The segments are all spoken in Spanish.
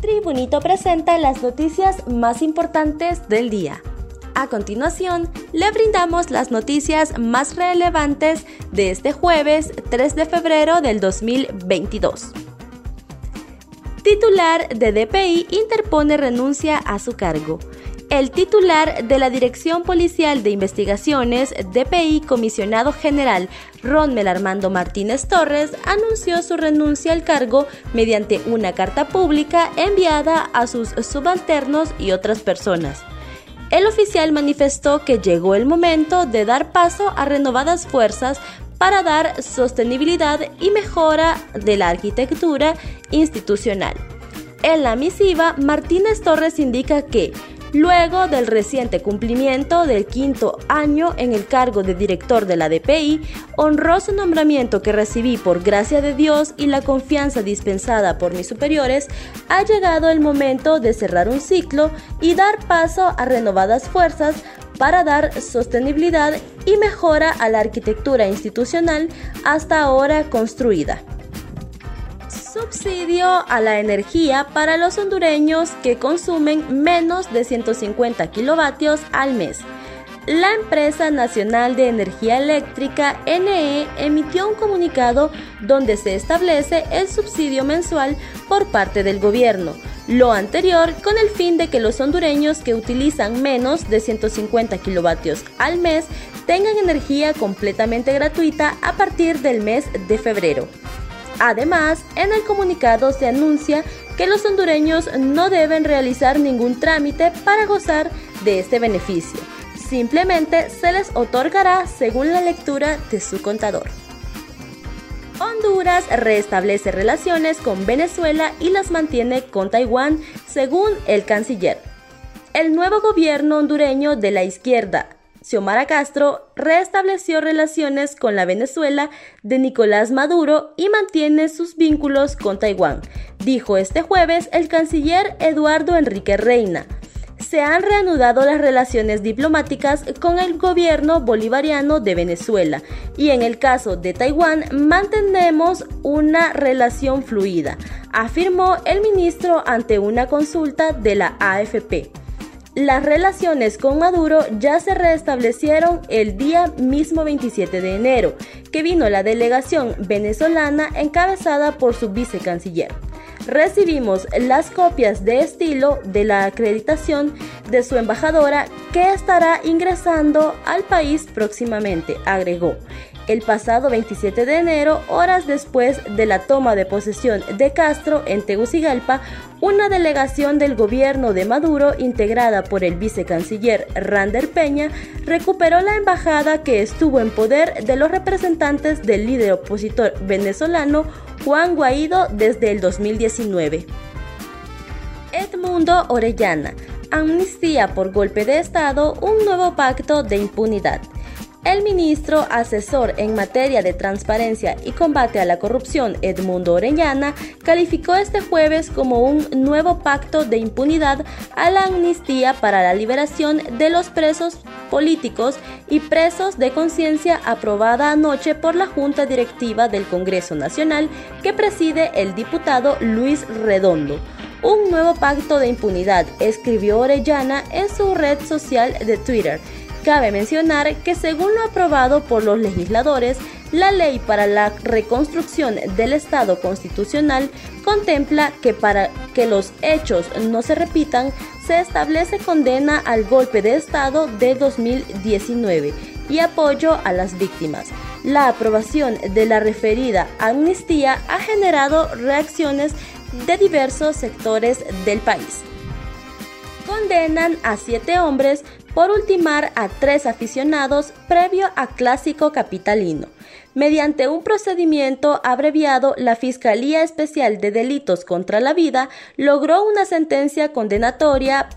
Tribunito presenta las noticias más importantes del día. A continuación, le brindamos las noticias más relevantes de este jueves 3 de febrero del 2022. Titular de DPI interpone renuncia a su cargo. El titular de la Dirección Policial de Investigaciones, DPI, comisionado general Ronmel Armando Martínez Torres, anunció su renuncia al cargo mediante una carta pública enviada a sus subalternos y otras personas. El oficial manifestó que llegó el momento de dar paso a renovadas fuerzas para dar sostenibilidad y mejora de la arquitectura institucional. En la misiva, Martínez Torres indica que Luego del reciente cumplimiento del quinto año en el cargo de director de la DPI, honroso nombramiento que recibí por gracia de Dios y la confianza dispensada por mis superiores, ha llegado el momento de cerrar un ciclo y dar paso a renovadas fuerzas para dar sostenibilidad y mejora a la arquitectura institucional hasta ahora construida. Subsidio a la energía para los hondureños que consumen menos de 150 kilovatios al mes. La empresa nacional de energía eléctrica NE emitió un comunicado donde se establece el subsidio mensual por parte del gobierno. Lo anterior con el fin de que los hondureños que utilizan menos de 150 kilovatios al mes tengan energía completamente gratuita a partir del mes de febrero. Además, en el comunicado se anuncia que los hondureños no deben realizar ningún trámite para gozar de este beneficio. Simplemente se les otorgará según la lectura de su contador. Honduras restablece relaciones con Venezuela y las mantiene con Taiwán, según el canciller. El nuevo gobierno hondureño de la izquierda, Xiomara Castro restableció relaciones con la Venezuela de Nicolás Maduro y mantiene sus vínculos con Taiwán, dijo este jueves el canciller Eduardo Enrique Reina. Se han reanudado las relaciones diplomáticas con el gobierno bolivariano de Venezuela y en el caso de Taiwán mantenemos una relación fluida, afirmó el ministro ante una consulta de la AFP. Las relaciones con Maduro ya se restablecieron el día mismo 27 de enero, que vino la delegación venezolana encabezada por su vicecanciller. Recibimos las copias de estilo de la acreditación de su embajadora que estará ingresando al país próximamente, agregó el pasado 27 de enero, horas después de la toma de posesión de Castro en Tegucigalpa, una delegación del gobierno de Maduro, integrada por el vicecanciller Rander Peña, recuperó la embajada que estuvo en poder de los representantes del líder opositor venezolano Juan Guaidó desde el 2019. Edmundo Orellana, amnistía por golpe de Estado, un nuevo pacto de impunidad. El ministro asesor en materia de transparencia y combate a la corrupción, Edmundo Orellana, calificó este jueves como un nuevo pacto de impunidad a la amnistía para la liberación de los presos políticos y presos de conciencia aprobada anoche por la Junta Directiva del Congreso Nacional que preside el diputado Luis Redondo. Un nuevo pacto de impunidad, escribió Orellana en su red social de Twitter Cabe mencionar que según lo aprobado por los legisladores, la ley para la reconstrucción del Estado constitucional contempla que para que los hechos no se repitan, se establece condena al golpe de Estado de 2019 y apoyo a las víctimas. La aprobación de la referida amnistía ha generado reacciones de diversos sectores del país condenan a siete hombres por ultimar a tres aficionados previo a Clásico Capitalino. Mediante un procedimiento abreviado, la Fiscalía Especial de Delitos contra la Vida logró una sentencia condenatoria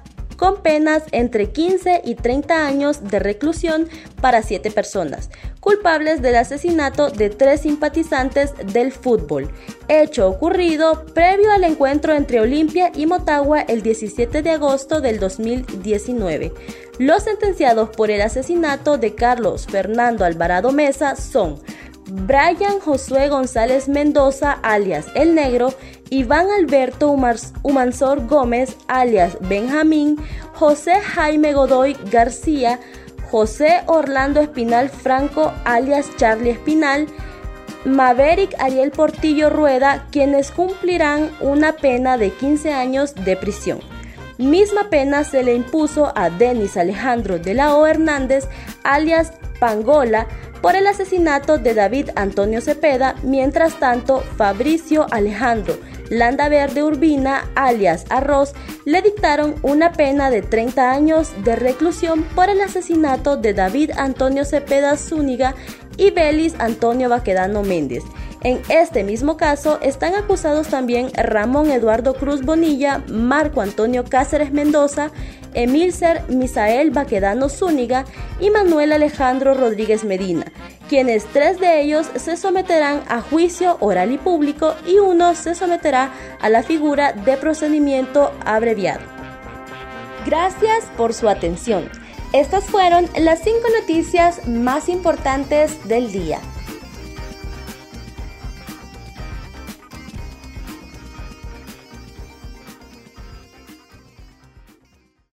con penas entre 15 y 30 años de reclusión para siete personas, culpables del asesinato de tres simpatizantes del fútbol, hecho ocurrido previo al encuentro entre Olimpia y Motagua el 17 de agosto del 2019. Los sentenciados por el asesinato de Carlos Fernando Alvarado Mesa son Brian Josué González Mendoza, alias El Negro, Iván Alberto Humansor Gómez, alias Benjamín, José Jaime Godoy García, José Orlando Espinal Franco, alias Charlie Espinal, Maverick Ariel Portillo Rueda, quienes cumplirán una pena de 15 años de prisión. Misma pena se le impuso a Denis Alejandro de la O. Hernández, alias Pangola, por el asesinato de David Antonio Cepeda, mientras tanto Fabricio Alejandro Landa Verde Urbina, alias Arroz, le dictaron una pena de 30 años de reclusión por el asesinato de David Antonio Cepeda Zúñiga y Belis Antonio Baquedano Méndez. En este mismo caso están acusados también Ramón Eduardo Cruz Bonilla, Marco Antonio Cáceres Mendoza, Emilcer Misael Baquedano Zúñiga y Manuel Alejandro Rodríguez Medina, quienes tres de ellos se someterán a juicio oral y público y uno se someterá a la figura de procedimiento abreviado. Gracias por su atención. Estas fueron las cinco noticias más importantes del día.